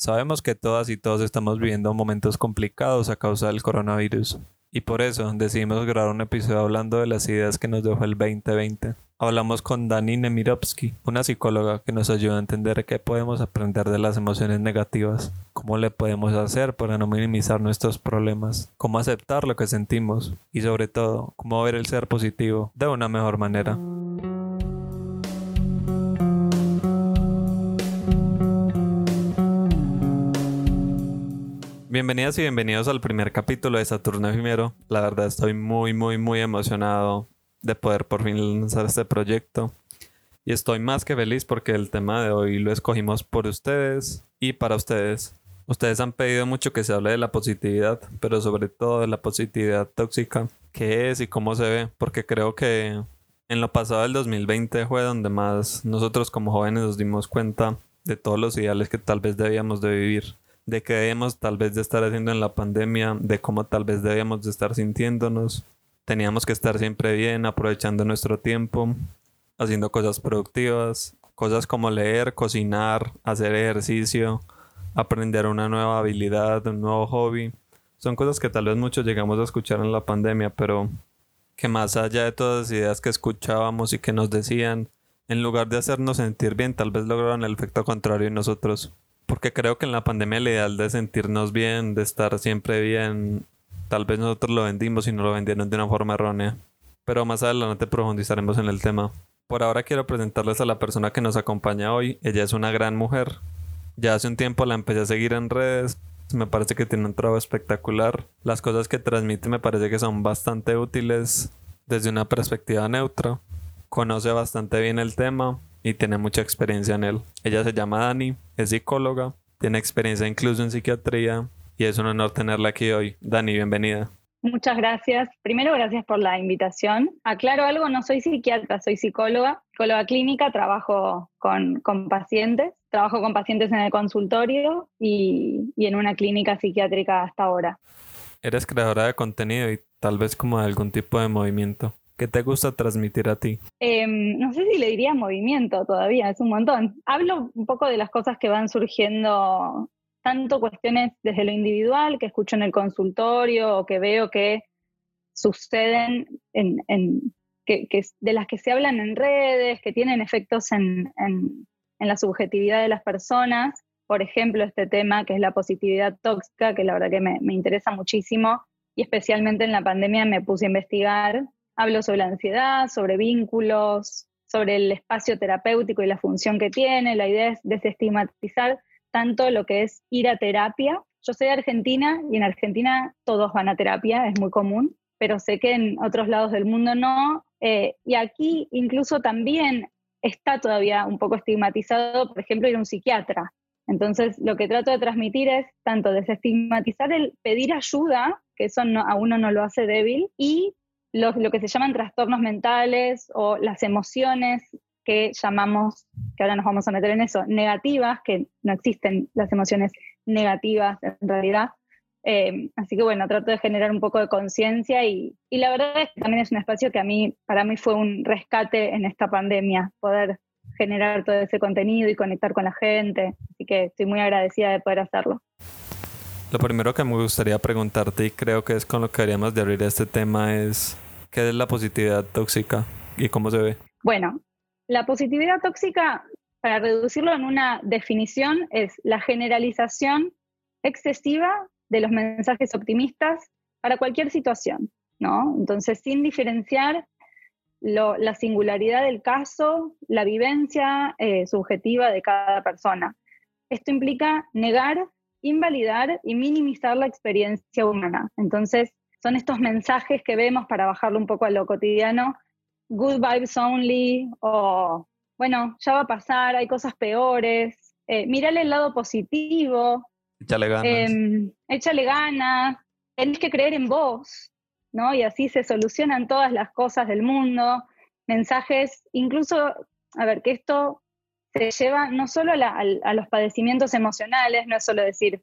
Sabemos que todas y todos estamos viviendo momentos complicados a causa del coronavirus. Y por eso decidimos grabar un episodio hablando de las ideas que nos dejó el 2020. Hablamos con Dani Nemirovsky, una psicóloga que nos ayuda a entender qué podemos aprender de las emociones negativas, cómo le podemos hacer para no minimizar nuestros problemas, cómo aceptar lo que sentimos y sobre todo cómo ver el ser positivo de una mejor manera. Bienvenidas y bienvenidos al primer capítulo de Saturno Efimero. La verdad estoy muy, muy, muy emocionado de poder por fin lanzar este proyecto. Y estoy más que feliz porque el tema de hoy lo escogimos por ustedes y para ustedes. Ustedes han pedido mucho que se hable de la positividad, pero sobre todo de la positividad tóxica, qué es y cómo se ve, porque creo que en lo pasado del 2020 fue donde más nosotros como jóvenes nos dimos cuenta de todos los ideales que tal vez debíamos de vivir, de qué debíamos tal vez de estar haciendo en la pandemia, de cómo tal vez debíamos de estar sintiéndonos teníamos que estar siempre bien, aprovechando nuestro tiempo, haciendo cosas productivas, cosas como leer, cocinar, hacer ejercicio, aprender una nueva habilidad, un nuevo hobby. Son cosas que tal vez muchos llegamos a escuchar en la pandemia, pero que más allá de todas las ideas que escuchábamos y que nos decían, en lugar de hacernos sentir bien, tal vez lograron el efecto contrario en nosotros. Porque creo que en la pandemia el ideal de sentirnos bien, de estar siempre bien, Tal vez nosotros lo vendimos y no lo vendieron de una forma errónea. Pero más adelante profundizaremos en el tema. Por ahora quiero presentarles a la persona que nos acompaña hoy. Ella es una gran mujer. Ya hace un tiempo la empecé a seguir en redes. Me parece que tiene un trabajo espectacular. Las cosas que transmite me parece que son bastante útiles desde una perspectiva neutra. Conoce bastante bien el tema y tiene mucha experiencia en él. Ella se llama Dani, es psicóloga, tiene experiencia incluso en psiquiatría y es un honor tenerla aquí hoy. Dani, bienvenida. Muchas gracias. Primero, gracias por la invitación. Aclaro algo, no soy psiquiatra, soy psicóloga, psicóloga clínica, trabajo con, pacientes, trabajo con pacientes en el consultorio y, en una clínica psiquiátrica hasta ahora. Eres creadora de contenido y tal vez como de algún tipo de movimiento. ¿Qué te gusta transmitir a ti? Em, no sé si le diría movimiento todavía, es un montón. Hablo un poco de las cosas que van surgiendo tanto cuestiones desde lo individual que escucho en el consultorio o que veo que suceden en, que, de las que se hablan en redes, que tienen efectos en, la subjetividad de las personas. Por ejemplo, este tema que es la positividad tóxica, que la verdad que me, me interesa muchísimo y especialmente en la pandemia me puse a investigar. Hablo sobre la ansiedad, sobre vínculos, sobre el espacio terapéutico y la función que tiene. La idea es desestigmatizar tanto lo que es ir a terapia. Yo soy de Argentina y en Argentina todos van a terapia, es muy común, pero sé que en otros lados del mundo no. Eh, y aquí incluso también está todavía un poco estigmatizado, por ejemplo, ir a un psiquiatra. Entonces, lo que trato de transmitir es tanto desestigmatizar el pedir ayuda, que eso a uno no lo hace débil, y lo, lo que se llaman trastornos mentales o las emociones que llamamos, que ahora nos vamos a meter en eso, negativas, que no existen las emociones negativas en realidad. Eh, así que bueno, trato de generar un poco de conciencia y, y, la verdad es que también es un espacio que a mí, para mí fue un rescate en esta pandemia, poder generar todo ese contenido y conectar con la gente. Así que estoy muy agradecida de poder hacerlo. Lo primero que me gustaría preguntarte, y creo que es con lo que haríamos de abrir este tema, es ¿qué es la positividad tóxica y cómo se ve? Bueno, la positividad tóxica, para reducirlo en una definición, es la generalización excesiva de los mensajes optimistas para cualquier situación, ¿no? Entonces, sin diferenciar la singularidad del caso, la vivencia eh, subjetiva de cada persona. Esto implica negar, invalidar y minimizar la experiencia humana. Entonces, son estos mensajes que vemos para bajarlo un poco a lo cotidiano good vibes only o, bueno, ya va a pasar, hay cosas peores. Eh, mírale el lado positivo. Échale ganas. Eh, échale ganas. Tenés que creer en vos, ¿no? Y así se solucionan todas las cosas del mundo. Mensajes, incluso, a ver, que esto se lleva no solo a, a los padecimientos emocionales, no es solo decir,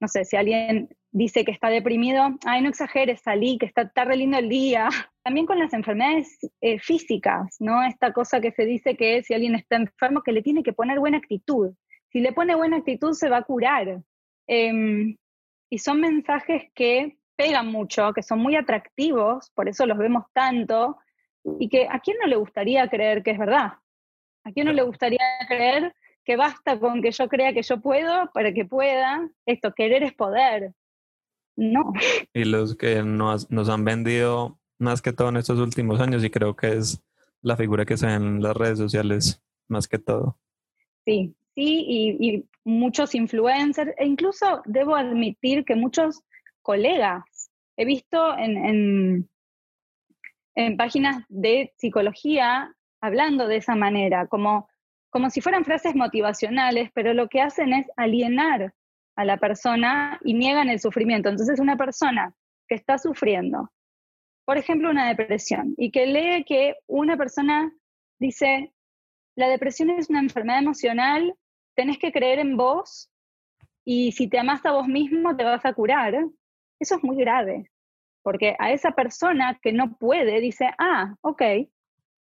no sé, si alguien dice que está deprimido, ay, no exageres, salí, que está, está re el día. También con las enfermedades eh, físicas, ¿no? Esta cosa que se dice que si alguien está enfermo, que le tiene que poner buena actitud. si le pone buena actitud se va a curar. Em, y son mensajes que pegan mucho, que son muy atractivos, por eso los vemos tanto, y que a quién no le gustaría creer que es verdad. ¿A quién no le gustaría creer que basta con que yo crea que yo puedo para que pueda? Esto, querer es poder. No. Y los que nos, nos han vendido más que todo en estos últimos años, y creo que es la figura que se ve en las redes sociales más que todo. Sí, sí, y, muchos influencers, e incluso debo admitir que muchos colegas, he visto en, en, en páginas de psicología hablando de esa manera, como, como si fueran frases motivacionales, pero lo que hacen es alienar a la persona y niegan el sufrimiento. Entonces, una persona que está sufriendo, por ejemplo, una depresión, y que lee que una persona dice, la depresión es una enfermedad emocional, tenés que creer en vos y si te amas a vos mismo te vas a curar, eso es muy grave, porque a esa persona que no puede dice, ah, ok,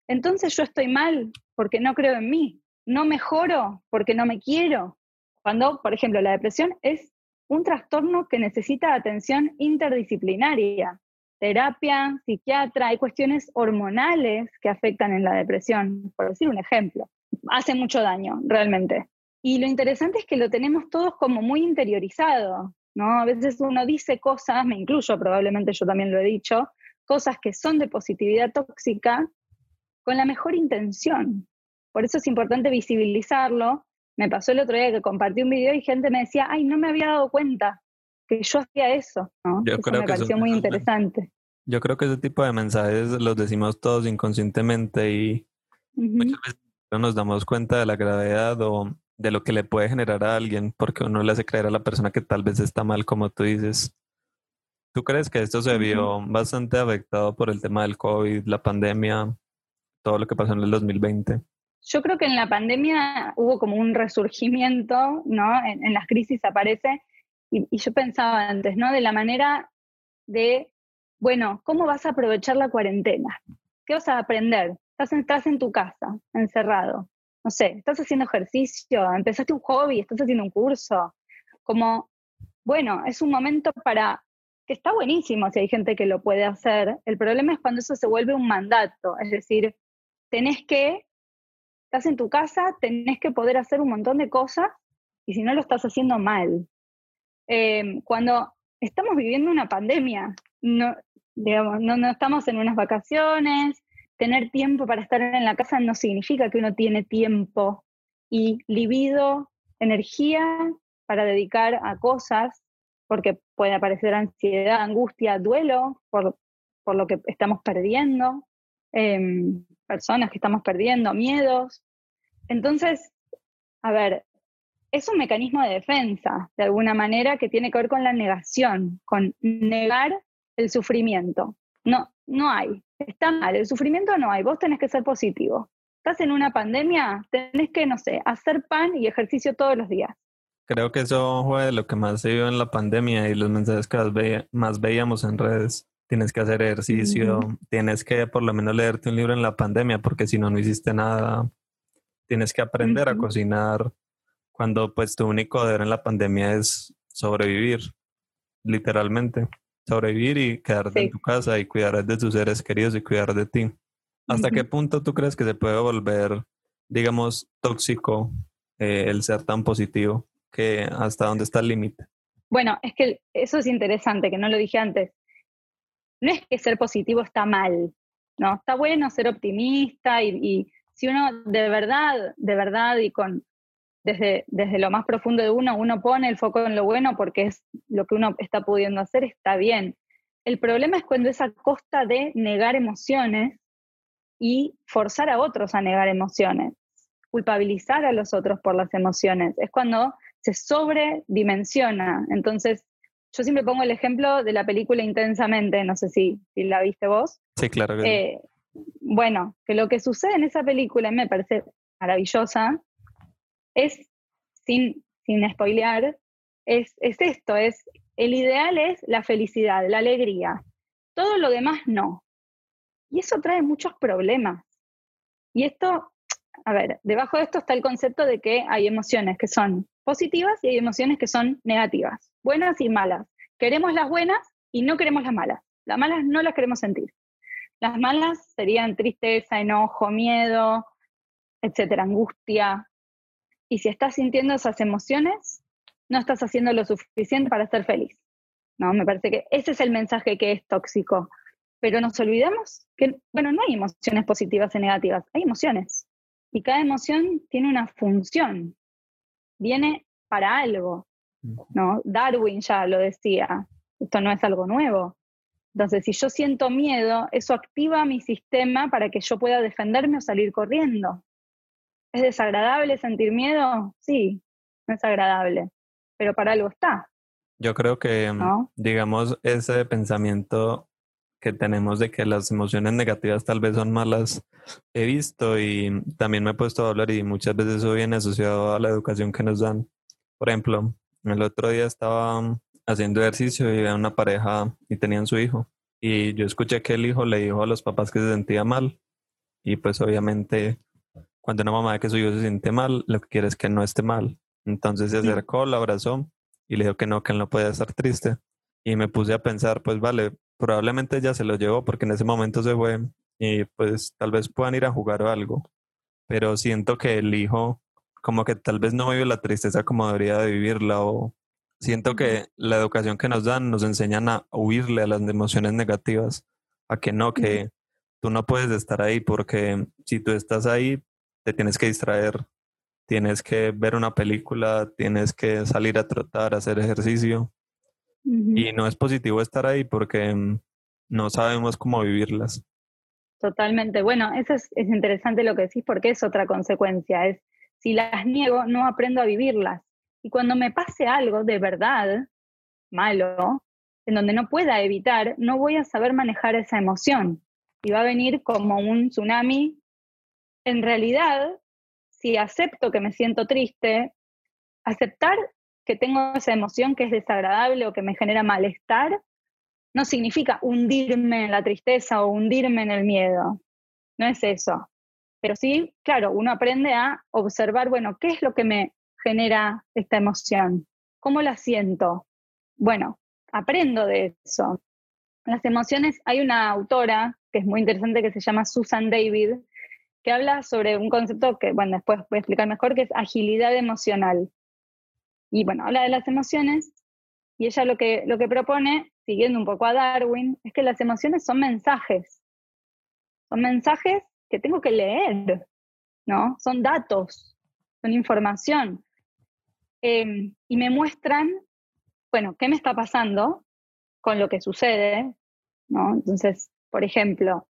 entonces yo estoy mal porque no creo en mí, no mejoro porque no me quiero. Cuando, por ejemplo, la depresión es un trastorno que necesita atención interdisciplinaria, terapia, psiquiatra, hay cuestiones hormonales que afectan en la depresión, por decir un ejemplo. Hace mucho daño, realmente. Y lo interesante es que lo tenemos todos como muy interiorizado, ¿no? A veces uno dice cosas, me incluyo, probablemente yo también lo he dicho, cosas que son de positividad tóxica con la mejor intención. Por eso es importante visibilizarlo. Me pasó el otro día que compartí un video y gente me decía, ay, no me había dado cuenta que yo hacía eso. ¿no? Yo eso me pareció muy interesante. Yo creo que ese tipo de mensajes los decimos todos inconscientemente y muchas veces no nos damos cuenta de la gravedad o de lo que le puede generar a alguien porque uno le hace creer a la persona que tal vez está mal, como tú dices. ¿Tú crees que esto se vio bastante afectado por el tema del COVID, la pandemia? Todo lo que pasó en el 2020? Yo creo que en la pandemia hubo como un resurgimiento, ¿no? En, las crisis aparece, y, yo pensaba antes, ¿no? De la manera de, bueno, ¿cómo vas a aprovechar la cuarentena? ¿Qué vas a aprender? Estás en, estás en tu casa, encerrado. No sé, estás haciendo ejercicio, empezaste un hobby, estás haciendo un curso. Como, bueno, es un momento para que está buenísimo si hay gente que lo puede hacer. El problema es cuando eso se vuelve un mandato, es decir, tenés que, estás en tu casa, tenés que poder hacer un montón de cosas y si no lo estás haciendo mal. Em, cuando estamos viviendo una pandemia, no, no, estamos en unas vacaciones, tener tiempo para estar en la casa no significa que uno tiene tiempo y libido, energía para dedicar a cosas, porque puede aparecer ansiedad, angustia, duelo por lo que estamos perdiendo. Em, personas que estamos perdiendo, miedos. Entonces, a ver, es un mecanismo de defensa, de alguna manera, que tiene que ver con la negación, con negar el sufrimiento. No, no hay. Está mal, el sufrimiento no hay. Vos tenés que ser positivo. Estás en una pandemia, tenés que, no sé, hacer pan y ejercicio todos los días. Creo que eso fue lo que más se vio en la pandemia y los mensajes que más veíamos en redes tienes que hacer ejercicio, tienes que por lo menos leerte un libro en la pandemia, porque si no, no hiciste nada. Tienes que aprender a cocinar cuando pues tu único deber en la pandemia es sobrevivir, literalmente. Sobrevivir y quedarte en tu casa y cuidar de tus seres queridos y cuidar de ti. ¿Hasta qué punto tú crees que se puede volver, digamos, tóxico eh, el ser tan positivo? que ¿Hasta dónde está el límite? Bueno, es que eso es interesante, que no lo dije antes no es que ser positivo está mal, ¿no? Está bueno ser optimista y, si uno de verdad, de verdad y con desde, desde lo más profundo de uno, uno pone el foco en lo bueno porque es lo que uno está pudiendo hacer, está bien. El problema es cuando es a costa de negar emociones y forzar a otros a negar emociones, culpabilizar a los otros por las emociones. Es cuando se sobredimensiona. Entonces, yo siempre pongo el ejemplo de la película Intensamente, no sé si, si la viste vos. Sí, claro. Eh, bueno, que lo que sucede en esa película me parece maravillosa, es, sin, sin spoilear, es, es esto, es el ideal es la felicidad, la alegría. Todo lo demás no. Y eso trae muchos problemas. Y esto, a ver, debajo de esto está el concepto de que hay emociones que son positivas y hay emociones que son negativas, buenas y malas. Queremos las buenas y no queremos las malas. Las malas no las queremos sentir. Las malas serían tristeza, enojo, miedo, etcétera, angustia. Y si estás sintiendo esas emociones, no estás haciendo lo suficiente para ser feliz. No, me parece que ese es el mensaje que es tóxico. Pero nos olvidamos que, bueno, no hay emociones positivas y negativas, hay emociones. Y cada emoción tiene una función, viene para algo. ¿no? Darwin ya lo decía, esto no es algo nuevo. Entonces, si yo siento miedo, eso activa mi sistema para que yo pueda defenderme o salir corriendo. ¿Es desagradable sentir miedo? Sí, no es agradable, pero para algo está. Yo creo que, mm, digamos, ese pensamiento que tenemos de que las emociones negativas tal vez son malas, he visto y también me he puesto a hablar y muchas veces eso viene asociado a la educación que nos dan. Por ejemplo, el otro día estaba haciendo ejercicio y había una pareja y tenían su hijo. Y yo escuché que el hijo le dijo a los papás que se sentía mal. Y pues obviamente cuando una mamá ve que su hijo se siente mal, lo que quiere es que no esté mal. Entonces se acercó, lo abrazó y le dijo que no, que él no podía estar triste. Y me puse a pensar, pues vale, probablemente ya se lo llevó porque en ese momento se fue y pues tal vez puedan ir a jugar o algo. Pero siento que el hijo como que tal vez no vive la tristeza como debería de vivirla o Siento que la educación que nos dan nos enseñan a huirle a las emociones negativas, a que no, que tú no puedes estar ahí porque si tú estás ahí, te tienes que distraer, tienes que ver una película, tienes que salir a trotar, hacer ejercicio. Y no es positivo estar ahí porque mm, no sabemos cómo vivirlas. Totalmente. Bueno, eso es, es interesante lo que decís porque es otra consecuencia. Es si las niego, no aprendo a vivirlas. Y cuando me pase algo de verdad malo, en donde no pueda evitar, no voy a saber manejar esa emoción. Y va a venir como un tsunami. En realidad, si acepto que me siento triste, aceptar que tengo esa emoción que es desagradable o que me genera malestar, no significa hundirme en la tristeza o hundirme en el miedo. No es eso. Pero sí, claro, uno aprende a observar, bueno, ¿qué es lo que me genera esta emoción? ¿Cómo la siento? Bueno, aprendo de eso. Las emociones, hay una autora que es muy interesante que se llama Susan David, que habla sobre un concepto que, bueno, después voy a explicar mejor, que es agilidad emocional. Y bueno, habla de las emociones y ella lo que, lo que propone, siguiendo un poco a Darwin, es que las emociones son mensajes. Son mensajes que tengo que leer, ¿no? Son datos, son información. Em, y me muestran, bueno, qué me está pasando con lo que sucede, ¿no? Entonces, por ejemplo,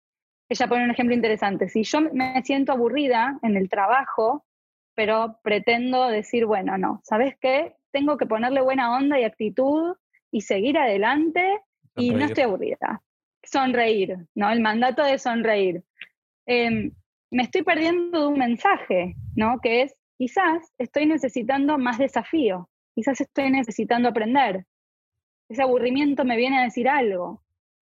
ella pone un ejemplo interesante. Si yo me siento aburrida en el trabajo, pero pretendo decir, bueno, no, ¿sabes qué? Tengo que ponerle buena onda y actitud y seguir adelante y no estoy aburrida. Sonreír, ¿no? El mandato de sonreír. Em, me estoy perdiendo de un mensaje, ¿no? Que es, quizás estoy necesitando más desafío, quizás estoy necesitando aprender. Ese aburrimiento me viene a decir algo.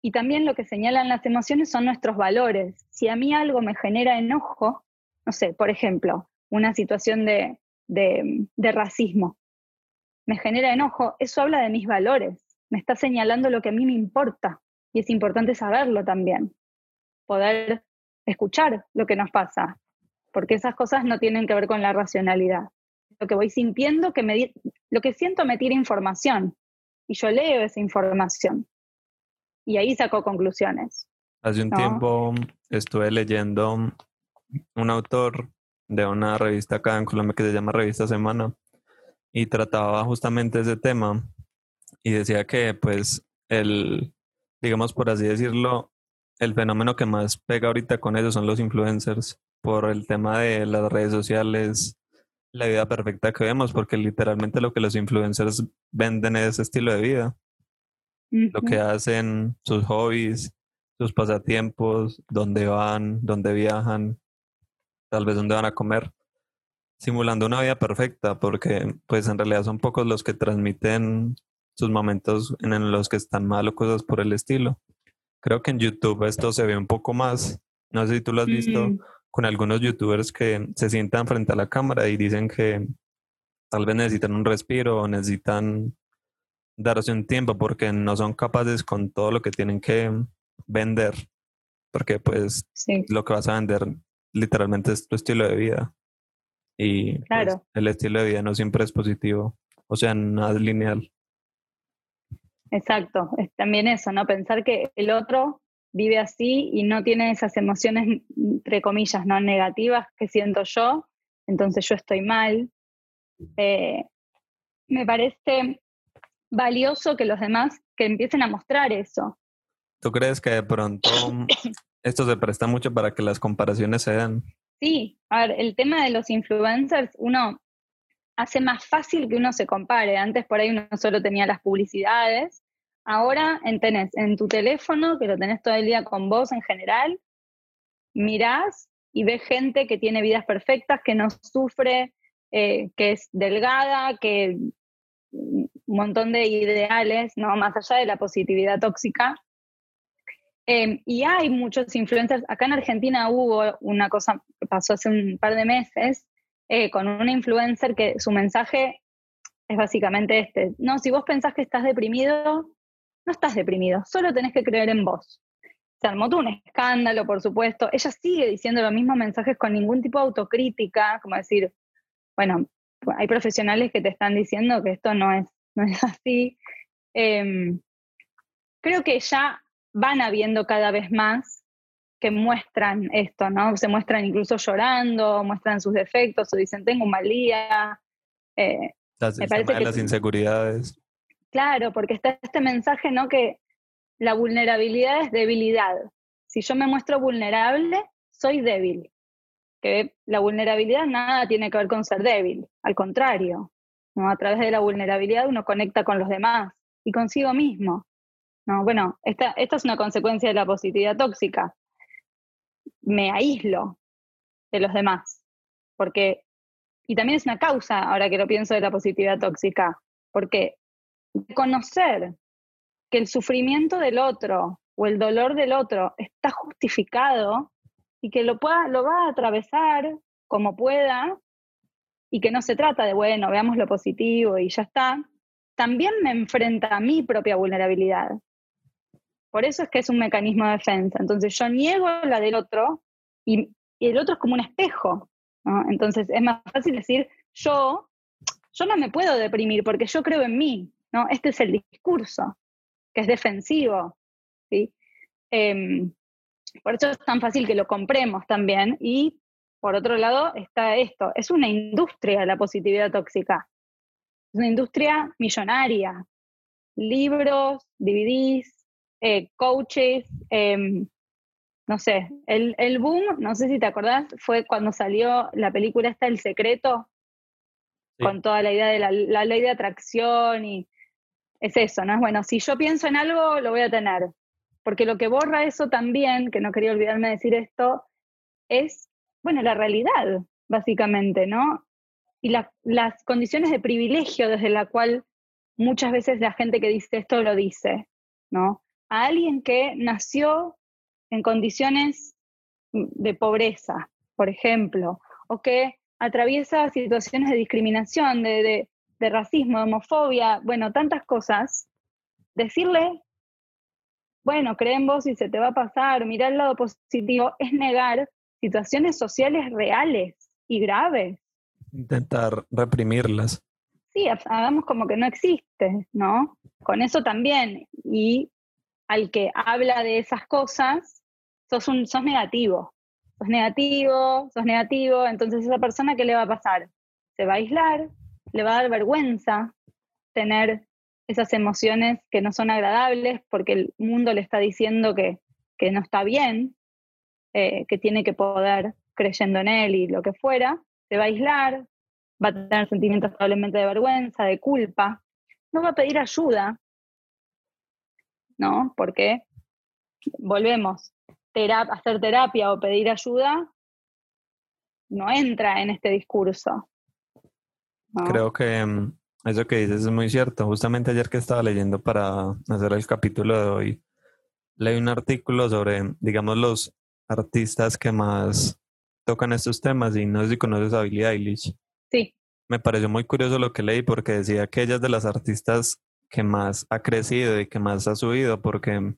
Y también lo que señalan las emociones son nuestros valores. Si a mí algo me genera enojo, no sé, por ejemplo, una situación de, de, racismo, me genera enojo, eso habla de mis valores, me está señalando lo que a mí me importa. Y es importante saberlo también, poder escuchar lo que nos pasa, porque esas cosas no tienen que ver con la racionalidad. Lo que voy sintiendo, que me, lo que siento me tira información y yo leo esa información y ahí saco conclusiones. Hace un tiempo estuve leyendo un autor de una revista acá en Colombia que se llama Revista Semana y trataba justamente ese tema y decía que pues el, digamos por así decirlo, el fenómeno que más pega ahorita con eso son los influencers por el tema de las redes sociales, la vida perfecta que vemos, porque literalmente lo que los influencers venden es estilo de vida. Lo que hacen, sus hobbies, sus pasatiempos, dónde van, dónde viajan, tal vez dónde van a comer, simulando una vida perfecta, porque pues en realidad son pocos los que transmiten sus momentos en los que están mal o cosas por el estilo. Creo que en YouTube esto se ve un poco más, no sé si tú lo has visto, mm con algunos youtubers que se sientan frente a la cámara y dicen que tal vez necesitan un respiro o necesitan darse un tiempo porque no son capaces con todo lo que tienen que vender. Porque pues lo que vas a vender literalmente es tu estilo de vida. Y pues, el estilo de vida no siempre es positivo, o sea, nada es lineal. Exacto, es también eso, ¿no? Pensar que el otro vive así y no tiene esas emociones, entre comillas, no negativas que siento yo, entonces yo estoy mal. Eh, me parece valioso que los demás que empiecen a mostrar eso. ¿Tú crees que de pronto esto se presta mucho para que las comparaciones se den? Sí, a ver, el tema de los influencers, uno hace más fácil que uno se compare. Antes por ahí uno solo tenía las publicidades Ahora tenés en tu teléfono, que lo tenés todo el día con vos en general, mirás y ves gente que tiene vidas perfectas, que no sufre, eh, que es delgada, que un montón de ideales, ¿no? Más allá de la positividad tóxica. Em, y hay muchos influencers. Acá en Argentina hubo una cosa que pasó hace un par de meses eh, con una influencer que su mensaje es básicamente este. No, si vos pensás que estás deprimido, no estás deprimido, solo tenés que creer en vos. Se armó un escándalo, por supuesto. Ella sigue diciendo los mismos mensajes con ningún tipo de autocrítica, como decir, bueno, hay profesionales que te están diciendo que esto no es, no es así. Em, creo que ya van habiendo cada vez más que muestran esto, ¿no? Se muestran incluso llorando, muestran sus defectos o dicen, tengo un mal día. Eh, las inseguridades. Claro, porque está este mensaje, ¿no? Que la vulnerabilidad es debilidad. Si yo me muestro vulnerable, soy débil. Que la vulnerabilidad nada tiene que ver con ser débil, al contrario. ¿no? A través de la vulnerabilidad uno conecta con los demás y consigo mismo. ¿No? Bueno, esta, esta es una consecuencia de la positividad tóxica. Me aíslo de los demás, porque, y también es una causa, ahora que lo pienso, de la positividad tóxica, porque conocer que el sufrimiento del otro o el dolor del otro está justificado y que lo, pueda, lo va a atravesar como pueda y que no se trata de, bueno, veamos lo positivo y ya está, también me enfrenta a mi propia vulnerabilidad. Por eso es que es un mecanismo de defensa. Entonces yo niego la del otro y, el otro es como un espejo. Entonces es más fácil decir, yo, yo no me puedo deprimir porque yo creo en mí. ¿no? Este es el discurso, que es defensivo. ¿sí? Em, por eso es tan fácil que lo compremos también. Y por otro lado está esto, es una industria la positividad tóxica. Es una industria millonaria. Libros, DVDs, eh, coaches, em, no sé, el, el, boom, no sé si te acordás, fue cuando salió la película esta El Secreto, con toda la idea de la, la, ley de atracción y es eso, ¿no? Es bueno, si yo pienso en algo, lo voy a tener. Porque lo que borra eso también, que no quería olvidarme de decir esto, es, bueno, la realidad, básicamente, ¿no? Y las condiciones de privilegio desde la cual muchas veces la gente que dice esto lo dice, ¿no? A alguien que nació en condiciones de pobreza, por ejemplo, o que atraviesa situaciones de discriminación, de, de racismo, de homofobia, bueno, tantas cosas, decirle, bueno, creen en vos y se te va a pasar, mirar el lado positivo, es negar situaciones sociales reales y graves. Intentar reprimirlas. Sí, hagamos como que no existe, ¿no? Con eso también. Y al que habla de esas cosas, sos, un, sos negativo. Sos negativo, sos negativo, entonces esa persona, ¿qué le va a pasar? Se va a aislar, le va a dar vergüenza tener esas emociones que no son agradables porque el mundo le está diciendo que, no está bien, eh, que tiene que poder creyendo en él y lo que fuera, se va a aislar, va a tener sentimientos probablemente de vergüenza, de culpa, no va a pedir ayuda, ¿no? Porque volvemos, hacer terapia o pedir ayuda no entra en este discurso. Creo que mm, eso que dices es muy cierto. Justamente ayer que estaba leyendo para hacer el capítulo de hoy, leí un artículo sobre, digamos, los artistas que más tocan estos temas y no sé si conoces a Billie Eilish. Sí. Me pareció muy curioso lo que leí porque decía que ella es de las artistas que más ha crecido y que más ha subido porque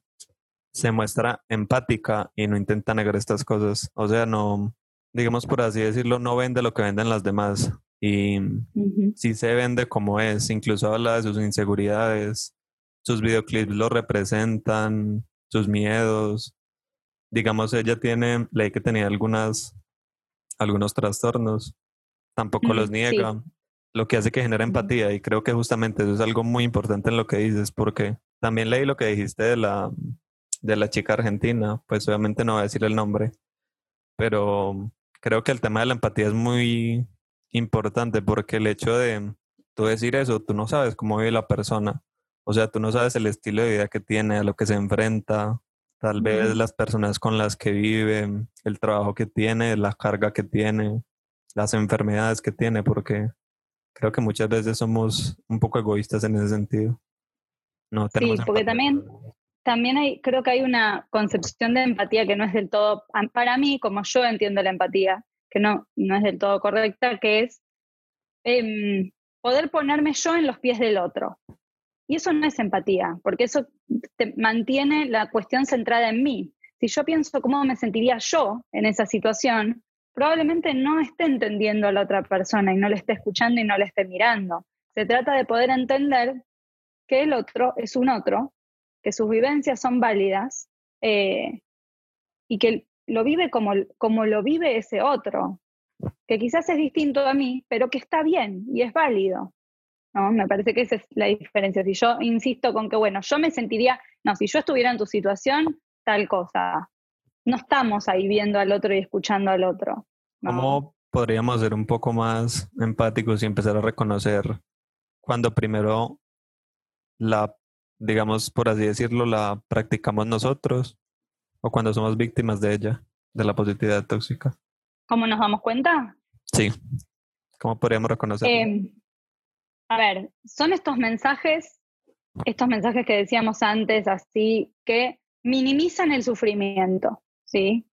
se muestra empática y no intenta negar estas cosas. O sea, no, digamos por así decirlo, no vende lo que venden las demás. Y sí se vende como es, incluso habla de sus inseguridades, sus videoclips lo representan, sus miedos. Digamos, ella tiene, leí que tenía algunas, algunos trastornos, tampoco los niega, lo que hace que genere empatía y creo que justamente eso es algo muy importante en lo que dices, porque también leí lo que dijiste de la, de la chica argentina, pues obviamente no voy a decir el nombre, pero creo que el tema de la empatía es muy importante porque el hecho de tú decir eso, tú no sabes cómo vive la persona, o sea, tú no sabes el estilo de vida que tiene, a lo que se enfrenta, tal vez las personas con las que vive, el trabajo que tiene, la carga que tiene, las enfermedades que tiene, porque creo que muchas veces somos un poco egoístas en ese sentido. No sí, porque también también hay, creo que hay una concepción de empatía que no es del todo, para mí, como yo entiendo la empatía, que no, no es del todo correcta, que es em, poder ponerme yo en los pies del otro. Y eso no es empatía, porque eso te mantiene la cuestión centrada en mí. Si yo pienso cómo me sentiría yo en esa situación, probablemente no esté entendiendo a la otra persona y no le esté escuchando y no le esté mirando. Se trata de poder entender que el otro es un otro que sus vivencias son válidas eh, y que lo vive como, como lo vive ese otro, que quizás es distinto a mí, pero que está bien y es válido. ¿no? Me parece que esa es la diferencia. Si yo insisto con que, bueno, yo me sentiría, no, si yo estuviera en tu situación, tal cosa. No estamos ahí viendo al otro y escuchando al otro. ¿Cómo podríamos ser un poco más empáticos y empezar a reconocer cuando primero la digamos, por así decirlo, la practicamos nosotros o cuando somos víctimas de ella, de la positividad tóxica? ¿Cómo nos damos cuenta? Sí. ¿Cómo podríamos reconocerlo? Em, a ver, son estos mensajes, estos mensajes que decíamos antes, así, que minimizan el sufrimiento, ¿sí?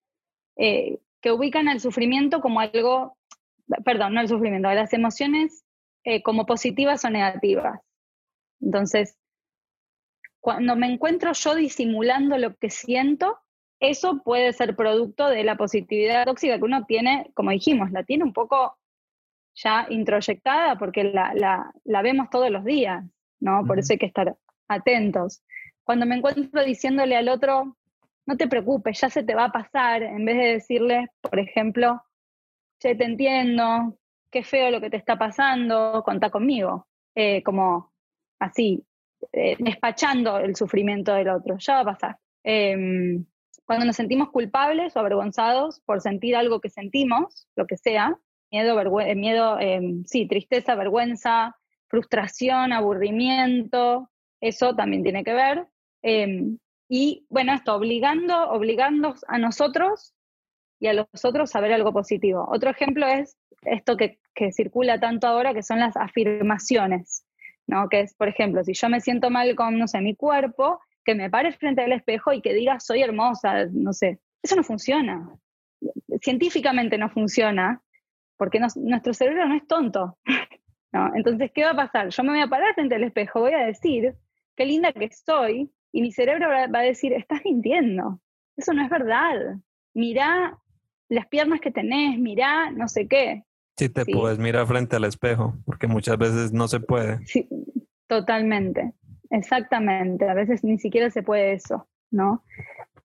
Eh, que ubican el sufrimiento como algo, perdón, no el sufrimiento, las emociones eh, como positivas o negativas. Entonces, cuando me encuentro yo disimulando lo que siento, eso puede ser producto de la positividad tóxica que uno tiene, como dijimos, la tiene un poco ya introyectada porque la, la, vemos todos los días, ¿no? Por eso hay que estar atentos. Cuando me encuentro diciéndole al otro, no te preocupes, ya se te va a pasar, en vez de decirle, por ejemplo, che, te entiendo, qué feo lo que te está pasando, contá conmigo. Eh, como así, eh, despachando el sufrimiento del otro. Ya va a pasar. Em, cuando nos sentimos culpables o avergonzados por sentir algo que sentimos, lo que sea, miedo, eh, miedo em, sí, tristeza, vergüenza, frustración, aburrimiento, eso también tiene que ver. Y bueno, esto, obligando, obligando a nosotros y a los otros a ver algo positivo. Otro ejemplo es esto que, que circula tanto ahora, que son las afirmaciones. ¿no? Que es, por ejemplo, si yo me siento mal con, no sé, mi cuerpo, que me pare frente al espejo y que diga soy hermosa, no sé. Eso no funciona. Científicamente no funciona, porque nuestro cerebro no es tonto. ¿no? Entonces, ¿qué va a pasar? Yo me voy a parar frente al espejo, voy a decir, qué linda que estoy, y mi cerebro va a decir, estás mintiendo. Eso no es verdad. Mirá las piernas que tenés, mirá no sé qué. Sí, te puedes mirar frente al espejo, porque muchas veces no se puede. Sí, totalmente, exactamente. A veces ni siquiera se puede eso, ¿no?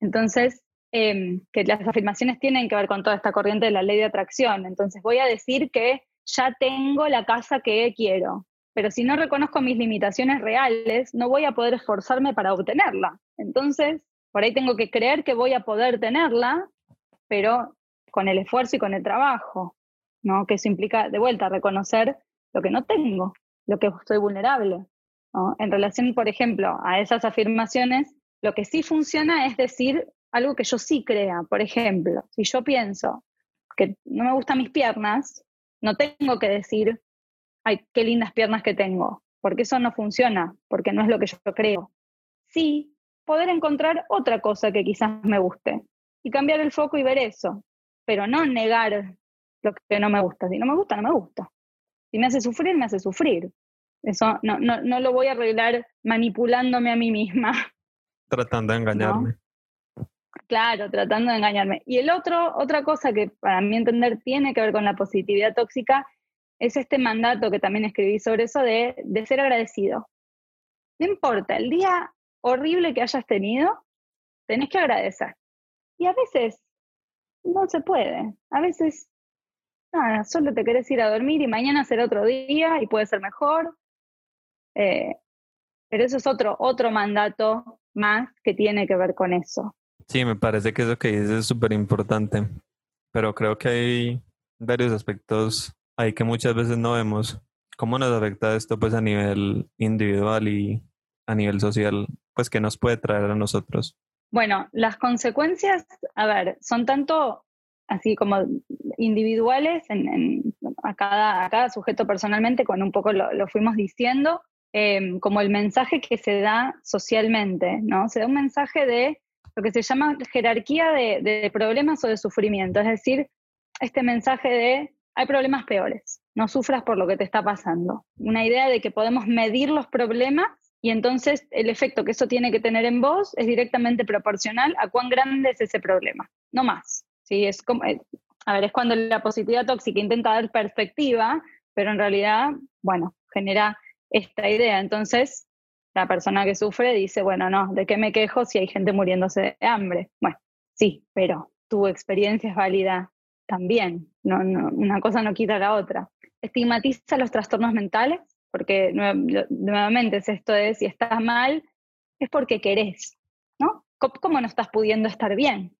Entonces, em, que las afirmaciones tienen que ver con toda esta corriente de la ley de atracción. Entonces, voy a decir que ya tengo la casa que quiero, pero si no reconozco mis limitaciones reales, no voy a poder esforzarme para obtenerla. Entonces, por ahí tengo que creer que voy a poder tenerla, pero con el esfuerzo y con el trabajo. Que eso implica, de vuelta, reconocer lo que no tengo, lo que estoy vulnerable. En relación, por ejemplo, a esas afirmaciones, lo que sí funciona es decir algo que yo sí crea. Por ejemplo, si yo pienso que no me gustan mis piernas, no tengo que decir, ay, qué lindas piernas que tengo, porque eso no funciona, porque no es lo que yo creo. Sí, poder encontrar otra cosa que quizás me guste y cambiar el foco y ver eso. pero no negar lo que no me gusta. Si no me gusta, no me gusta. Si me hace sufrir, me hace sufrir. Eso no, no, no lo voy a arreglar manipulándome a mí misma. Tratando de engañarme. Claro, tratando de engañarme. Y el otro, otra cosa que para mí entender tiene que ver con la positividad tóxica es este mandato que también escribí sobre eso de, de ser agradecido. No importa, el día horrible que hayas tenido, tenés que agradecer. Y a veces no se puede. A veces, nada, solo te querés ir a dormir y mañana será otro día y puede ser mejor. Eh, pero eso es otro, otro mandato más que tiene que ver con eso. Sí, me parece que eso que dices es súper importante, pero creo que hay varios aspectos ahí que muchas veces no vemos. ¿Cómo nos afecta esto pues a nivel individual y a nivel social? Pues que nos puede traer a nosotros. Bueno, las consecuencias, a ver, son tanto así como individuales en, a, cada, a, cada, sujeto personalmente, cuando un poco lo, lo fuimos diciendo, eh, como el mensaje que se da socialmente, ¿no? Se da un mensaje de lo que se llama jerarquía de, de problemas o de sufrimiento, es decir, este mensaje de hay problemas peores, no sufras por lo que te está pasando. Una idea de que podemos medir los problemas y entonces el efecto que eso tiene que tener en vos es directamente proporcional a cuán grande es ese problema, no más. ¿sí? Es como, eh, a ver, es cuando la positividad tóxica intenta dar perspectiva, pero en realidad, bueno, genera esta idea. Entonces, la persona que sufre dice, bueno, no, ¿de qué me quejo si hay gente muriéndose de hambre? Bueno, sí, pero tu experiencia es válida también, no, una cosa no quita la otra. Estigmatiza los trastornos mentales, porque nuevamente es esto de si estás mal, es porque querés, ¿no? ¿Cómo no estás pudiendo estar bien?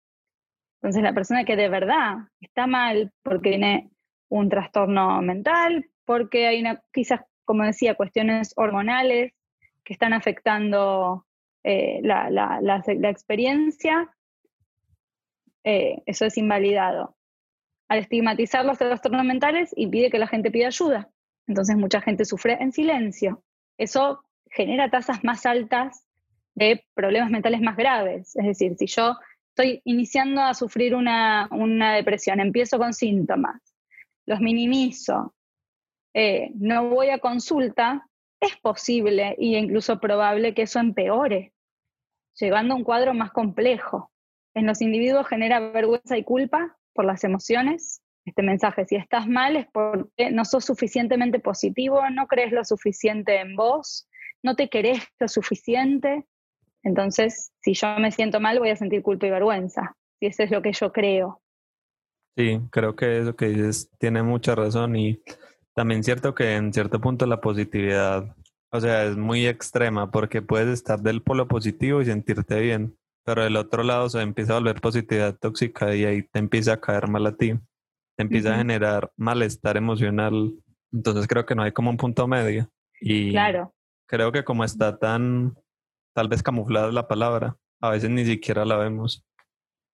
Entonces la persona que de verdad está mal porque tiene un trastorno mental, porque hay una, quizás, como decía, cuestiones hormonales que están afectando eh, la, la, la, la, experiencia, eh, eso es invalidado. Al estigmatizar los trastornos mentales impide que la gente pida ayuda. Entonces mucha gente sufre en silencio. Eso genera tasas más altas de problemas mentales más graves. Es decir, si yo estoy iniciando a sufrir una, depresión, empiezo con síntomas, los minimizo, eh, no voy a consulta, es posible e incluso probable que eso empeore, llegando a un cuadro más complejo. En los individuos genera vergüenza y culpa por las emociones, este mensaje. Si estás mal es porque no sos suficientemente positivo, no crees lo suficiente en vos, no te querés lo suficiente. Entonces, si yo me siento mal, voy a sentir culpa y vergüenza. Y eso es lo que yo creo. Sí, creo que eso que dices tiene mucha razón y también cierto que en cierto punto la positividad, o sea, es muy extrema porque puedes estar del polo positivo y sentirte bien, pero del otro lado se empieza a volver positividad tóxica y ahí te empieza a caer mal a ti empieza a generar malestar emocional. Entonces creo que no hay como un punto medio. Y claro. creo que como está tan, tal vez camuflada la palabra, a veces ni siquiera la vemos.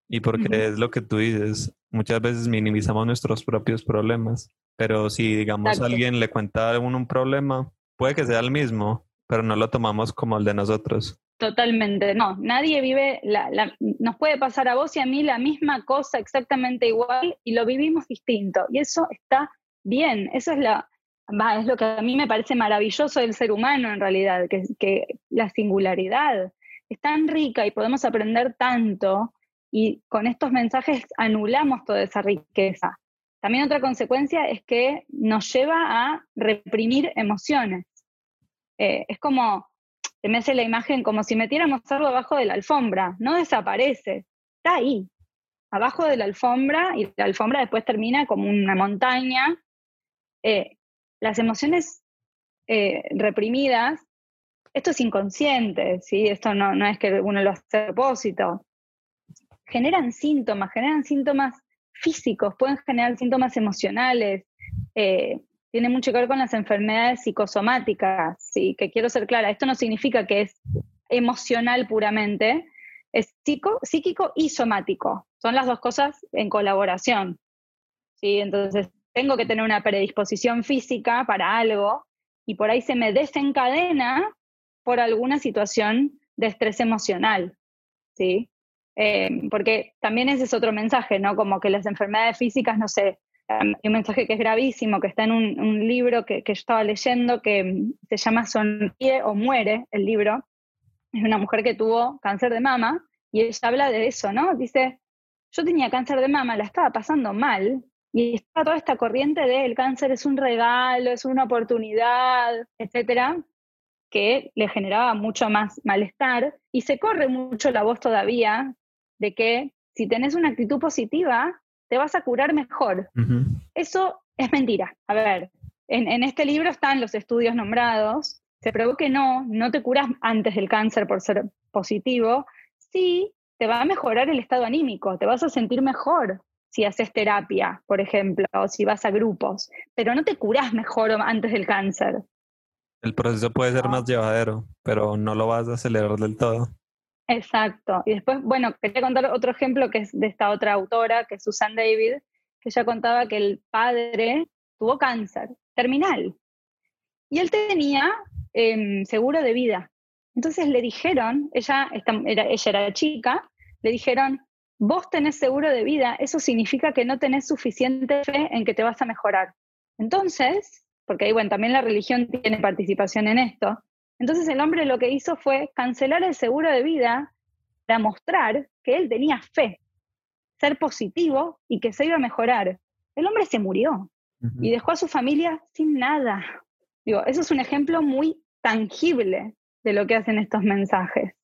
Y porque es lo que tú dices, muchas veces minimizamos nuestros propios problemas. Pero si, digamos, alguien le cuenta a uno un problema, puede que sea el mismo, pero no lo tomamos como el de nosotros. Totalmente, no, nadie vive, la, nos puede pasar a vos y a mí la misma cosa exactamente igual y lo vivimos distinto. Y eso está bien, eso es, lo que a mí me parece maravilloso del ser humano en realidad, que, que la singularidad es tan rica y podemos aprender tanto y con estos mensajes anulamos toda esa riqueza. También otra consecuencia es que nos lleva a reprimir emociones. Eh, es como se me hace la imagen como si metiéramos algo abajo de la alfombra, no desaparece, está ahí, abajo de la alfombra y la alfombra después termina como una montaña. Eh, las emociones eh, reprimidas, esto es inconsciente, ¿sí? esto no, no es que uno lo hace a propósito, generan síntomas, generan síntomas físicos, pueden generar síntomas emocionales, eh, tiene mucho que ver con las enfermedades psicosomáticas, ¿sí? que quiero ser clara, esto no significa que es emocional puramente, es psíquico y somático, son las dos cosas en colaboración. ¿sí? Entonces, tengo que tener una predisposición física para algo y por ahí se me desencadena por alguna situación de estrés emocional. ¿sí? Eh, porque también ese es otro mensaje, ¿no? Como que las enfermedades físicas, no hay un mensaje que es gravísimo, que está en un, libro que, que, yo estaba leyendo que mm, se llama Sonríe o Muere, el libro. Es una mujer que tuvo cáncer de mama y ella habla de eso, ¿no? Dice, yo tenía cáncer de mama, la estaba pasando mal y está toda esta corriente de el cáncer es un regalo, es una oportunidad, etcétera, que le generaba mucho más malestar y se corre mucho la voz todavía de que si tenés una actitud positiva, te vas a curar mejor. Eso es mentira. A ver, en, este libro están los estudios nombrados. Se probó que no, no te curas antes del cáncer por ser positivo. Sí, te va a mejorar el estado anímico, te vas a sentir mejor si haces terapia, por ejemplo, o si vas a grupos, pero no te curas mejor antes del cáncer. El proceso puede ser más llevadero, pero no lo vas a acelerar del todo. Exacto. Y después, bueno, quería contar otro ejemplo que es de esta otra autora, que es Susan David, que ella contaba que el padre tuvo cáncer terminal y él tenía em, seguro de vida. Entonces le dijeron, ella, era, ella chica, le dijeron, vos tenés seguro de vida, eso significa que no tenés suficiente fe en que te vas a mejorar. Entonces, porque ahí, bueno, también la religión tiene participación en esto, entonces el hombre lo que hizo fue cancelar el seguro de vida para mostrar que él tenía fe, ser positivo y que se iba a mejorar. El hombre se murió y dejó a su familia sin nada. Digo, eso es un ejemplo muy tangible de lo que hacen estos mensajes.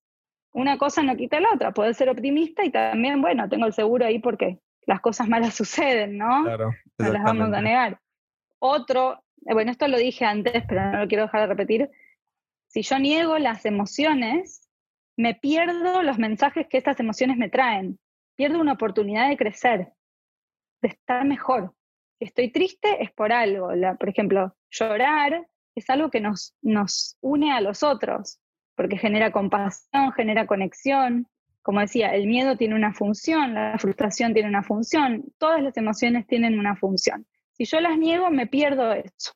Una cosa no quita la otra, puedes ser optimista y también, bueno, tengo el seguro ahí porque las cosas malas suceden, ¿no? Claro, no las vamos a negar. Otro, eh, bueno, esto lo dije antes, pero no lo quiero dejar de repetir, si yo niego las emociones, me pierdo los mensajes que estas emociones me traen. Pierdo una oportunidad de crecer, de estar mejor. Estoy triste es por algo. por ejemplo, llorar es algo que nos, nos une a los otros, porque genera compasión, genera conexión. Como decía, el miedo tiene una función, la frustración tiene una función, todas las emociones tienen una función. Si yo las niego, me pierdo eso.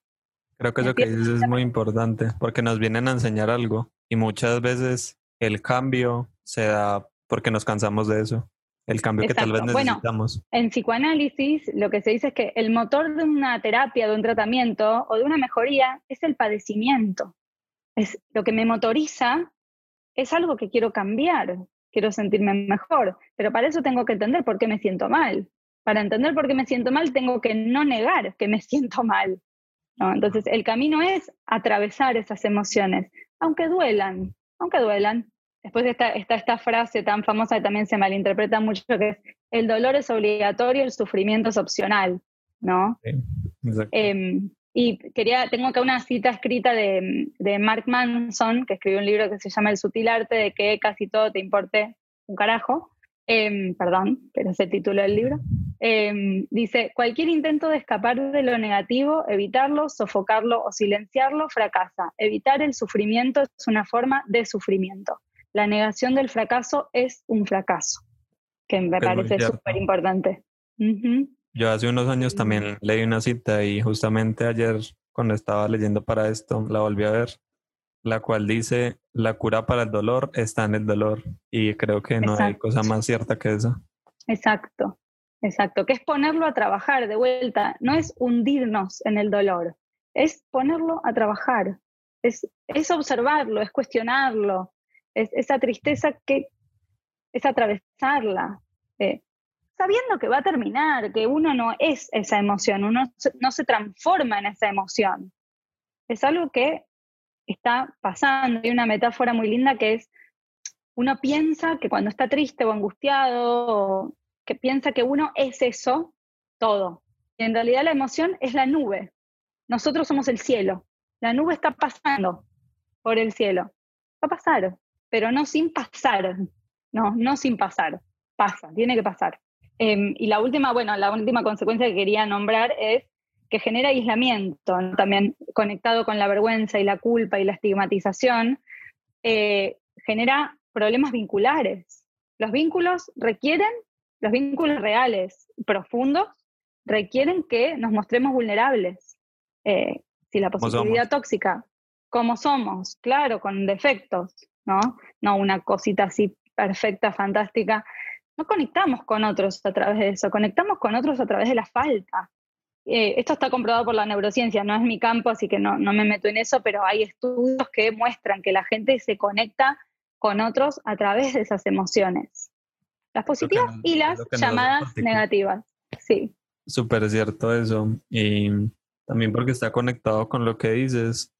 Creo que lo que dices es muy importante porque nos vienen a enseñar algo y muchas veces el cambio se da porque nos cansamos de eso. El cambio que tal vez necesitamos. Bueno, en psicoanálisis lo que se dice es que el motor de una terapia, de un tratamiento o de una mejoría es el padecimiento. Es lo que me motoriza es algo que quiero cambiar, quiero sentirme mejor, pero para eso tengo que entender por qué me siento mal. Para entender por qué me siento mal tengo que no negar que me siento mal. Entonces, el camino es atravesar esas emociones, aunque duelan, aunque duelan. Después está, esta frase tan famosa que también se malinterpreta mucho, que es, el dolor es obligatorio, el sufrimiento es opcional, ¿no? Em, y quería, tengo acá una cita escrita de, de Mark Manson, que escribió un libro que se llama El sutil arte de que casi todo te importe un carajo, Em, perdón, pero es el título del libro, em, dice, cualquier intento de escapar de lo negativo, evitarlo, sofocarlo o silenciarlo, fracasa. Evitar el sufrimiento es una forma de sufrimiento. La negación del fracaso es un fracaso, que me parece súper importante. Yo hace unos años también leí una cita y justamente ayer cuando estaba leyendo para esto la volví a ver la cual dice, la cura para el dolor está en el dolor. Y creo que no hay cosa más cierta que eso. Exacto, exacto, que es ponerlo a trabajar de vuelta, no es hundirnos en el dolor, es ponerlo a trabajar, es, es observarlo, es cuestionarlo, es esa tristeza que es atravesarla, eh, sabiendo que va a terminar, que uno no es esa emoción, uno no se transforma en esa emoción. Es algo que está pasando. Hay una metáfora muy linda que es, uno piensa que cuando está triste o angustiado, que piensa que uno es eso, todo. Y en realidad la emoción es la nube. Nosotros somos el cielo. La nube está pasando por el cielo. Va a pasar, pero no sin pasar. No, no sin pasar. Pasa, tiene que pasar. Em, y la última, bueno, la última consecuencia que quería nombrar es que genera aislamiento, también conectado con la vergüenza y la culpa y la estigmatización, eh, genera problemas vinculares. Los vínculos requieren, los vínculos reales, profundos, requieren que nos mostremos vulnerables. Eh, si la positividad tóxica, como somos, claro, con defectos, ¿no? No una cosita así perfecta, fantástica. no conectamos con otros a través de eso, conectamos con otros a través de la falta. Eh, esto está comprobado por la neurociencia, no es mi campo, así que no, no me meto en eso, pero hay estudios que muestran que la gente se conecta con otros a través de esas emociones. Las positivas y las llamadas negativas. Sí. Súper cierto eso. Y también porque está conectado con lo que dices,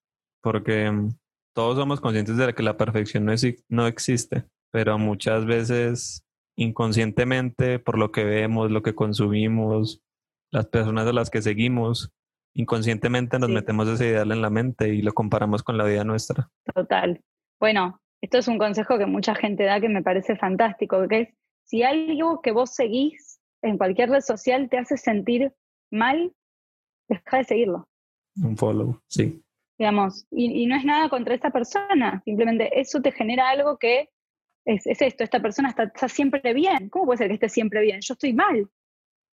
porque mm, todos somos conscientes de que la perfección no, no existe, pero muchas veces inconscientemente, por lo que vemos, lo que consumimos, las personas a las que seguimos, inconscientemente nos metemos ese ideal en la mente y lo comparamos con la vida nuestra. Total. Bueno, esto es un consejo que mucha gente da que me parece fantástico, que es si algo que vos seguís en cualquier red social te hace sentir mal, deja de seguirlo. Un follow, sí. Digamos, y, no es nada contra esa persona, simplemente eso te genera algo que es, esto, esta persona está, está, siempre bien. ¿Cómo puede ser que esté siempre bien? Yo estoy mal.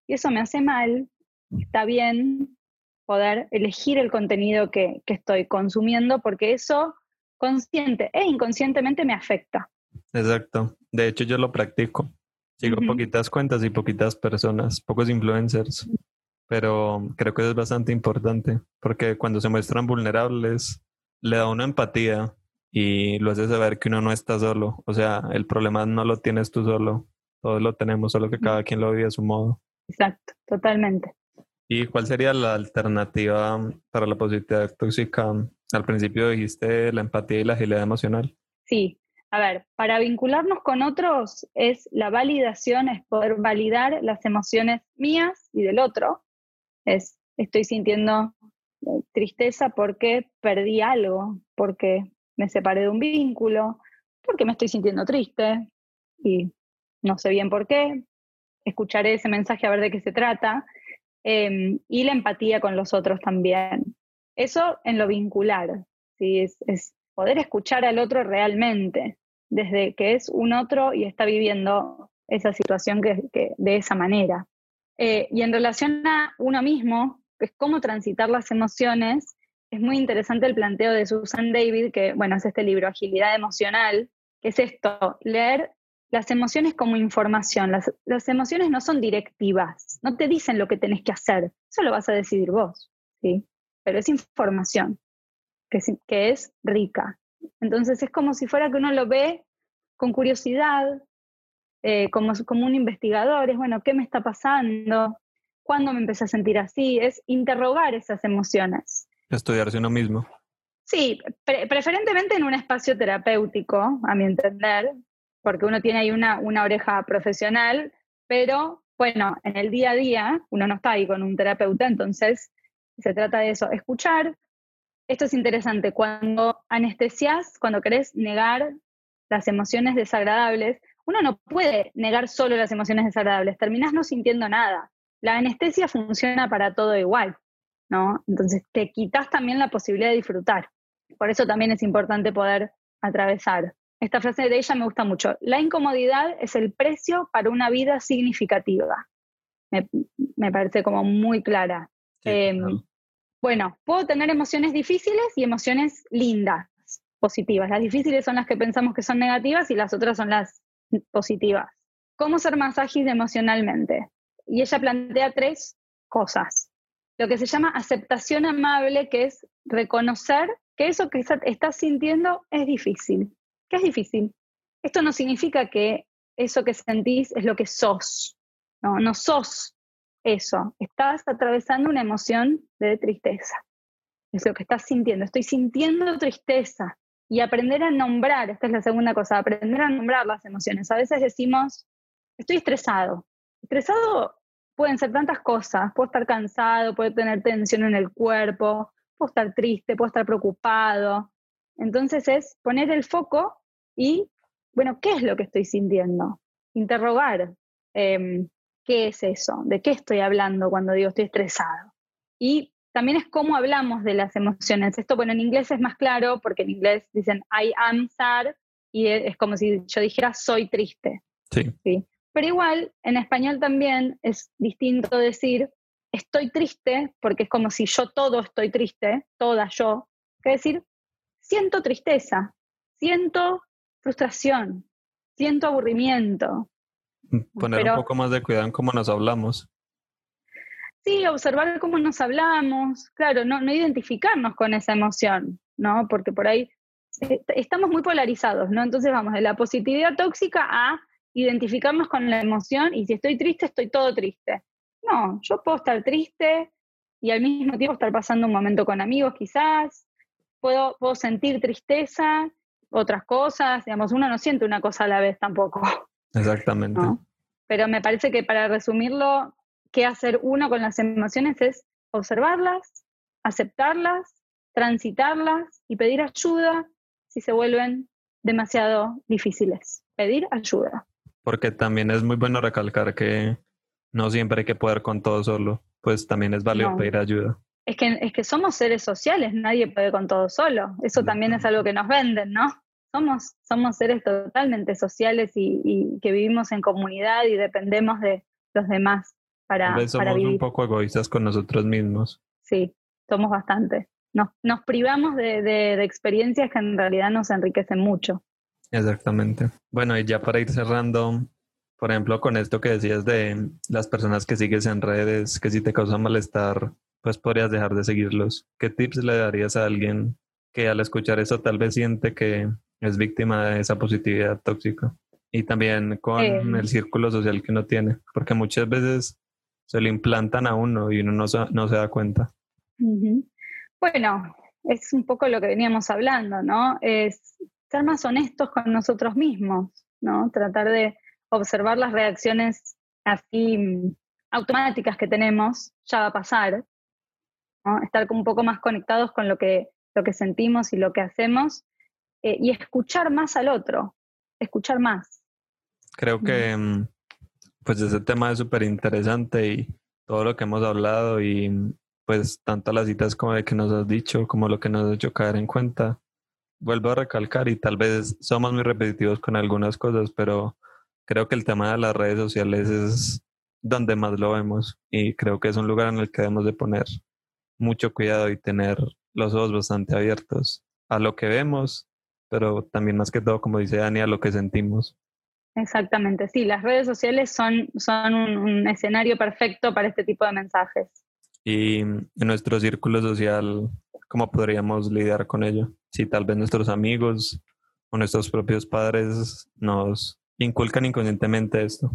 Y eso me hace mal. Está bien poder elegir el contenido que, que estoy consumiendo porque eso consciente e inconscientemente me afecta. Exacto. De hecho, yo lo practico. Sigo poquitas cuentas y poquitas personas, pocos influencers, pero creo que es bastante importante porque cuando se muestran vulnerables, le da una empatía y lo hace saber que uno no está solo. O sea, el problema no lo tienes tú solo, todos lo tenemos, solo que cada quien lo vive a su modo. Exacto, totalmente. ¿Y cuál sería la alternativa para la positividad tóxica? Al principio dijiste la empatía y la agilidad emocional. Sí, a ver, para vincularnos con otros es la validación, es poder validar las emociones mías y del otro. Es, estoy sintiendo eh, tristeza porque perdí algo, porque me separé de un vínculo, porque me estoy sintiendo triste y no sé bien por qué. Escucharé ese mensaje a ver de qué se trata. Em, y la empatía con los otros también. Eso en lo vincular, ¿sí? es, es poder escuchar al otro realmente, desde que es un otro y está viviendo esa situación que, de esa manera. Eh, y en relación a uno mismo, que es cómo transitar las emociones, es muy interesante el planteo de Susan David, que bueno, es este libro, Agilidad Emocional, que es esto, leer las emociones como información. Las, las, emociones no son directivas, no te dicen lo que tenés que hacer, eso lo vas a decidir vos, ¿sí? Pero es información que es, rica. Entonces es como si fuera que uno lo ve con curiosidad, eh, como, como un investigador, es bueno, ¿qué me está pasando? ¿Cuándo me empecé a sentir así? Es interrogar esas emociones. Estudiarse uno mismo. Sí, preferentemente en un espacio terapéutico, a mi entender, porque uno tiene ahí una, una oreja profesional, pero bueno, en el día a día uno no está ahí con un terapeuta, entonces se trata de eso, escuchar, esto es interesante, cuando anestesias, cuando querés negar las emociones desagradables, uno no puede negar solo las emociones desagradables, terminás no sintiendo nada. La anestesia funciona para todo igual, ¿no? Entonces te quitas también la posibilidad de disfrutar. Por eso también es importante poder atravesar. Esta frase de ella me gusta mucho. La incomodidad es el precio para una vida significativa. Me, parece como muy clara. Em, bueno, puedo tener emociones difíciles y emociones lindas, positivas. Las difíciles son las que pensamos que son negativas y las otras son las positivas. ¿Cómo ser más ágil emocionalmente? Y ella plantea tres cosas. Lo que se llama aceptación amable, que es reconocer que eso que estás sintiendo es difícil. ¿Qué es difícil? Esto no significa que eso que sentís es lo que sos. No, no sos eso, estás atravesando una emoción de tristeza. Es lo que estás sintiendo. Estoy sintiendo tristeza. Y aprender a nombrar, esta es la segunda cosa, aprender a nombrar las emociones. A veces decimos, estoy estresado. Estresado pueden ser tantas cosas. Puedo estar cansado, puedo tener tensión en el cuerpo, puedo estar triste, puedo estar preocupado. Entonces es poner el foco y, bueno, ¿qué es lo que estoy sintiendo? Interrogar. Em, ¿Qué es eso? ¿De qué estoy hablando cuando digo estoy estresado? Y también es cómo hablamos de las emociones. Esto, bueno, en inglés es más claro porque en inglés dicen I am sad y es como si yo dijera soy triste. Sí. ¿sí? Pero igual, en español también es distinto decir estoy triste porque es como si yo todo estoy triste, toda yo, que decir siento tristeza, siento frustración, siento aburrimiento, Poner un poco más de cuidado en cómo nos hablamos. Sí, observar cómo nos hablamos, claro, no, no identificarnos con esa emoción, ¿no? Porque por ahí eh, estamos muy polarizados, ¿no? Entonces vamos de la positividad tóxica a identificarnos con la emoción y si estoy triste, estoy todo triste. No, yo puedo estar triste y al mismo tiempo estar pasando un momento con amigos quizás, puedo, puedo sentir tristeza, otras cosas, digamos, uno no siente una cosa a la vez tampoco. Exactamente. Pero me parece que para resumirlo, qué hacer uno con las emociones es observarlas, aceptarlas, transitarlas y pedir ayuda si se vuelven demasiado difíciles. Pedir ayuda. Porque también es muy bueno recalcar que no siempre hay que poder con todo solo, pues también es válido pedir ayuda. Es que, es que somos seres sociales, nadie puede con todo solo. Eso también es algo que nos venden, ¿no? Somos, somos seres totalmente sociales y que vivimos en comunidad y dependemos de los demás para, somos un poco egoístas con nosotros mismos. Sí, somos bastante. Nos, nos privamos de, de, experiencias que en realidad nos enriquecen mucho. Exactamente. Bueno, y ya para ir cerrando, por ejemplo, con esto que decías de las personas que sigues en redes, que si te causa malestar, pues podrías dejar de seguirlos. ¿Qué tips le darías a alguien que al escuchar eso tal vez siente que es víctima de esa positividad tóxica? Y también con el círculo social que uno tiene, porque muchas veces se lo implantan a uno y uno no se, no se da cuenta. Bueno, es un poco lo que veníamos hablando, ¿no? Es ser más honestos con nosotros mismos, ¿no? Tratar de observar las reacciones así automáticas que tenemos, ya va a pasar, ¿no? Estar un poco más conectados con lo que, lo que sentimos y lo que hacemos eh, y escuchar más al otro, escuchar más. Creo que mm, pues ese tema es súper interesante y todo lo que hemos hablado y pues tanto las citas como de que nos has dicho, como lo que nos has hecho caer en cuenta. Vuelvo a recalcar y tal vez somos muy repetitivos con algunas cosas, pero creo que el tema de las redes sociales es donde más lo vemos y creo que es un lugar en el que debemos de poner mucho cuidado y tener los ojos bastante abiertos a lo que vemos, pero también más que todo, como dice Dani, a lo que sentimos. Exactamente, sí, las redes sociales son, son un, escenario perfecto para este tipo de mensajes. Y en nuestro círculo social, ¿cómo podríamos lidiar con ello? Si tal vez nuestros amigos o nuestros propios padres nos inculcan inconscientemente esto.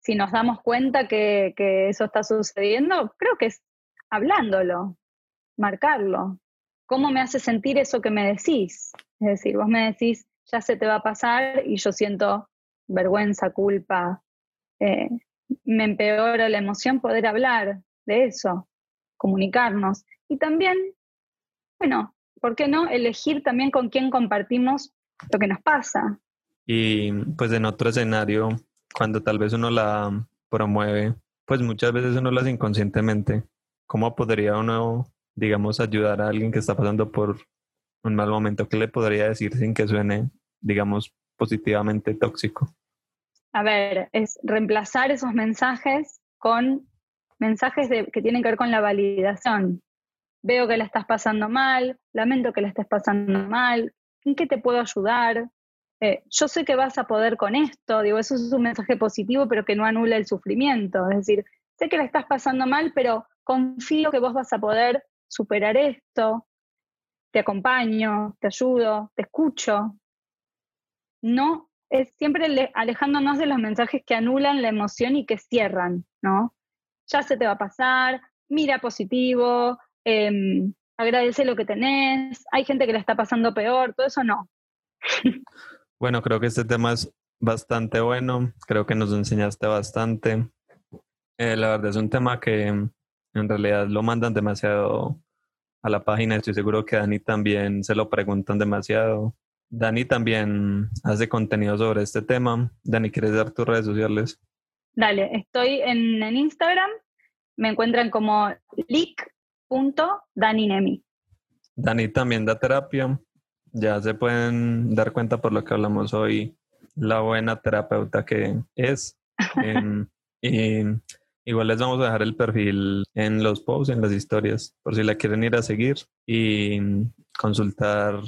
Si nos damos cuenta que, que eso está sucediendo, creo que es hablándolo, marcarlo. ¿Cómo me hace sentir eso que me decís? Es decir, vos me decís, ya se te va a pasar y yo siento vergüenza, culpa, eh, me empeora la emoción poder hablar de eso, comunicarnos. Y también, bueno, ¿por qué no elegir también con quién compartimos lo que nos pasa? Y pues en otro escenario, cuando tal vez uno la promueve, pues muchas veces uno lo hace inconscientemente. ¿Cómo podría uno, digamos, ayudar a alguien que está pasando por un mal momento? ¿Qué le podría decir sin que suene, digamos, positivamente tóxico? A ver, es reemplazar esos mensajes con mensajes que tienen que ver con la validación. Veo que la estás pasando mal, lamento que la estés pasando mal, ¿en qué te puedo ayudar? Eh, yo sé que vas a poder con esto, digo, eso es un mensaje positivo, pero que no anula el sufrimiento. Es decir, sé que la estás pasando mal, pero confío que vos vas a poder superar esto, te acompaño, te ayudo, te escucho no es siempre alejándonos de los mensajes que anulan la emoción y que cierran, ¿no? Ya se te va a pasar, mira positivo, em, agradece lo que tenés, hay gente que le está pasando peor, todo eso no. Bueno, creo que este tema es bastante bueno, creo que nos enseñaste bastante. Eh, la verdad es un tema que en realidad lo mandan demasiado a la página, estoy seguro que a Dani también se lo preguntan demasiado. Dani también hace contenido sobre este tema. Dani, ¿quieres dar tus redes sociales? Dale, estoy en, Instagram. Me encuentran como leak.daninemi. Dani también da terapia. Ya se pueden dar cuenta por lo que hablamos hoy, la buena terapeuta que es. Y igual les vamos a dejar el perfil en los posts, en las historias, por si la quieren ir a seguir y consultar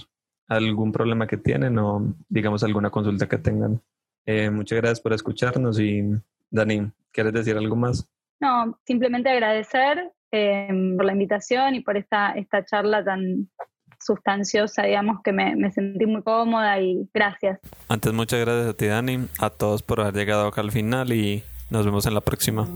algún problema que tienen o digamos alguna consulta que tengan. Eh, muchas gracias por escucharnos y Dani, ¿quieres decir algo más? No, simplemente agradecer eh, por la invitación y por esta, esta charla tan sustanciosa, digamos, que me, me, sentí muy cómoda y gracias. Antes, muchas gracias a ti, Dani, a todos por haber llegado acá al final y nos vemos en la próxima.